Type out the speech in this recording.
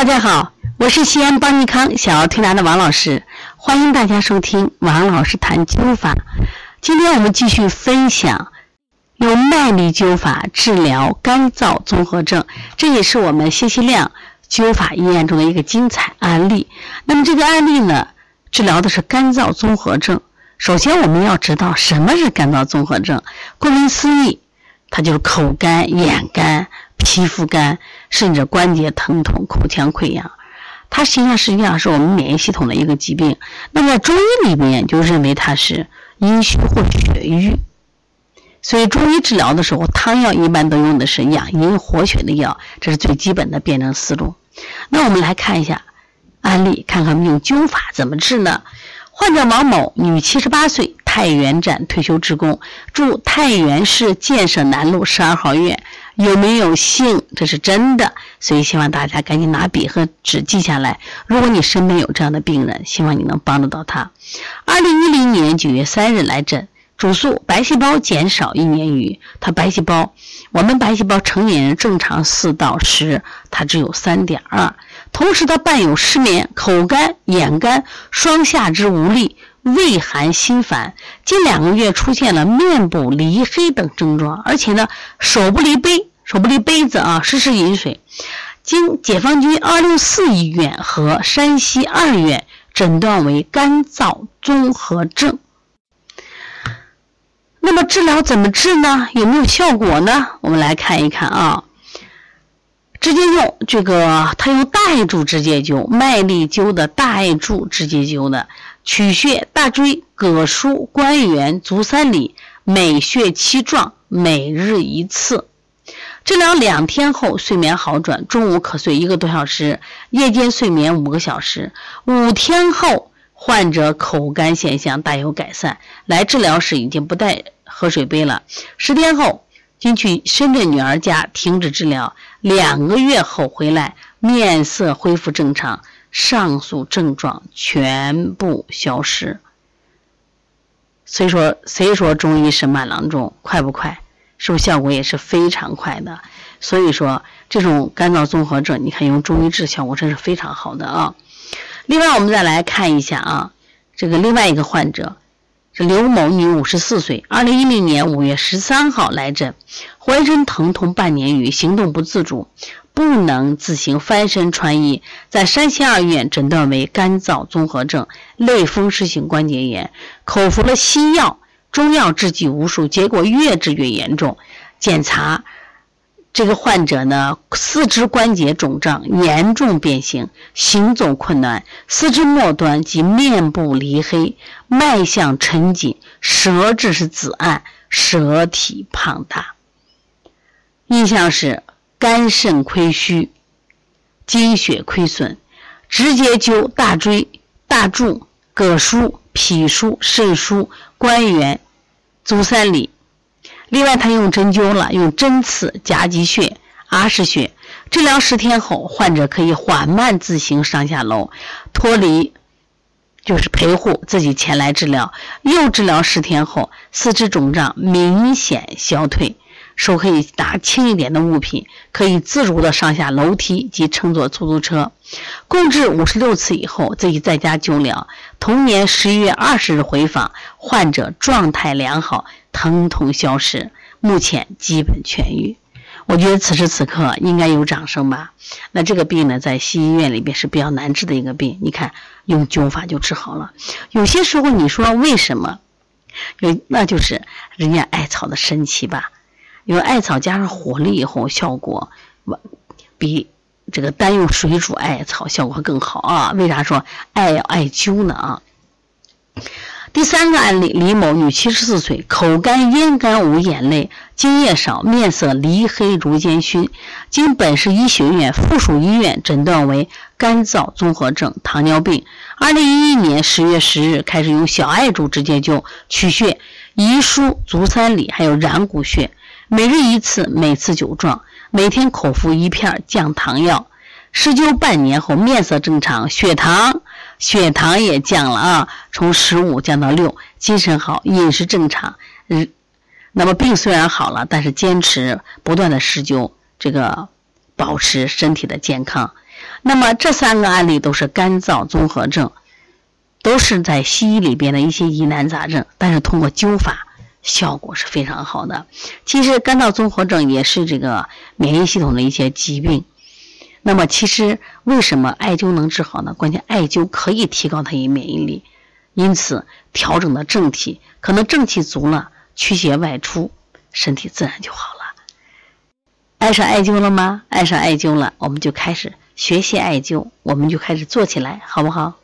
大家好，我是西安邦尼康小儿推拿的王老师，欢迎大家收听王老师谈灸法。今天我们继续分享用麦粒灸法治疗干燥综合症，这也是我们信息量灸法医院中的一个精彩案例。那么这个案例呢，治疗的是干燥综合症。首先我们要知道什么是干燥综合症，顾名思义，它就是口干、眼干。皮肤干，甚至关节疼痛、口腔溃疡，它实际上实际上是我们免疫系统的一个疾病。那么中医里面就认为它是阴虚或血瘀，所以中医治疗的时候，汤药一般都用的是养阴活血的药，这是最基本的辨证思路。那我们来看一下案例，看看用灸法怎么治呢？患者王某，女，七十八岁，太原站退休职工，住太原市建设南路十二号院。有没有姓？这是真的，所以希望大家赶紧拿笔和纸记下来。如果你身边有这样的病人，希望你能帮得到他。二零一零年九月三日来诊，主诉白细胞减少一年余。他白细胞，我们白细胞成年人正常四到十，他只有三点二。同时他伴有失眠、口干、眼干、双下肢无力、畏寒心烦，近两个月出现了面部离黑等症状，而且呢手不离杯。手不离杯子啊，时时饮水。经解放军二六四医院和山西二院诊断为干燥综合症。那么治疗怎么治呢？有没有效果呢？我们来看一看啊。直接用这个，他用大艾柱直接灸，麦粒灸的大艾柱直接灸的，取穴大椎、膈腧、关元、足三里，每穴七壮，每日一次。治疗两天后，睡眠好转，中午可睡一个多小时，夜间睡眠五个小时。五天后，患者口干现象大有改善，来治疗时已经不带喝水杯了。十天后，经去深圳女儿家停止治疗，两个月后回来，面色恢复正常，上述症状全部消失。所以说，谁说中医是慢郎中，快不快？是不是效果也是非常快的？所以说这种干燥综合症，你看用中医治效果真是非常好的啊。另外，我们再来看一下啊，这个另外一个患者是刘某女，五十四岁，二零一零年五月十三号来诊，浑身疼痛半年余，行动不自主，不能自行翻身穿衣，在山西二院诊断为干燥综合症类风湿性关节炎，口服了西药。中药制剂无数，结果越治越严重。检查这个患者呢，四肢关节肿胀，严重变形，行走困难，四肢末端及面部离黑，脉象沉紧，舌质是紫暗，舌体胖大。印象是肝肾亏虚，精血亏损，直接灸大椎、大柱、膈腧。脾腧、肾腧、关元、足三里。另外，他用针灸了，用针刺夹脊穴、阿是穴。治疗十天后，患者可以缓慢自行上下楼，脱离就是陪护，自己前来治疗。又治疗十天后，四肢肿胀明显消退。手可以拿轻一点的物品，可以自如的上下楼梯及乘坐出租车。共治五十六次以后，自己在家灸疗。同年十一月二十日回访，患者状态良好，疼痛消失，目前基本痊愈。我觉得此时此刻应该有掌声吧？那这个病呢，在西医院里边是比较难治的一个病。你看，用灸法就治好了。有些时候你说为什么？有那就是人家艾草的神奇吧。因为艾草加上火力以后，效果比这个单用水煮艾草效果更好啊！为啥说艾要艾灸呢啊？第三个案例，李某，女，七十四岁，口干咽干无眼泪，津液少，面色离黑如煎熏，经本市医学院附属医院诊断为干燥综合症、糖尿病。二零一一年十月十日开始用小艾柱直接灸取穴，宜舒、足三里，还有然谷穴。每日一次，每次九壮，每天口服一片降糖药。施灸半年后，面色正常，血糖血糖也降了啊，从十五降到六，精神好，饮食正常。嗯，那么病虽然好了，但是坚持不断的施灸，这个保持身体的健康。那么这三个案例都是干燥综合症，都是在西医里边的一些疑难杂症，但是通过灸法效果是非常好的。其实干燥综合症也是这个免疫系统的一些疾病。那么其实为什么艾灸能治好呢？关键艾灸可以提高它的免疫力，因此调整的正气，可能正气足了，驱邪外出，身体自然就好了。爱上艾灸了吗？爱上艾灸了，我们就开始学习艾灸，我们就开始做起来，好不好？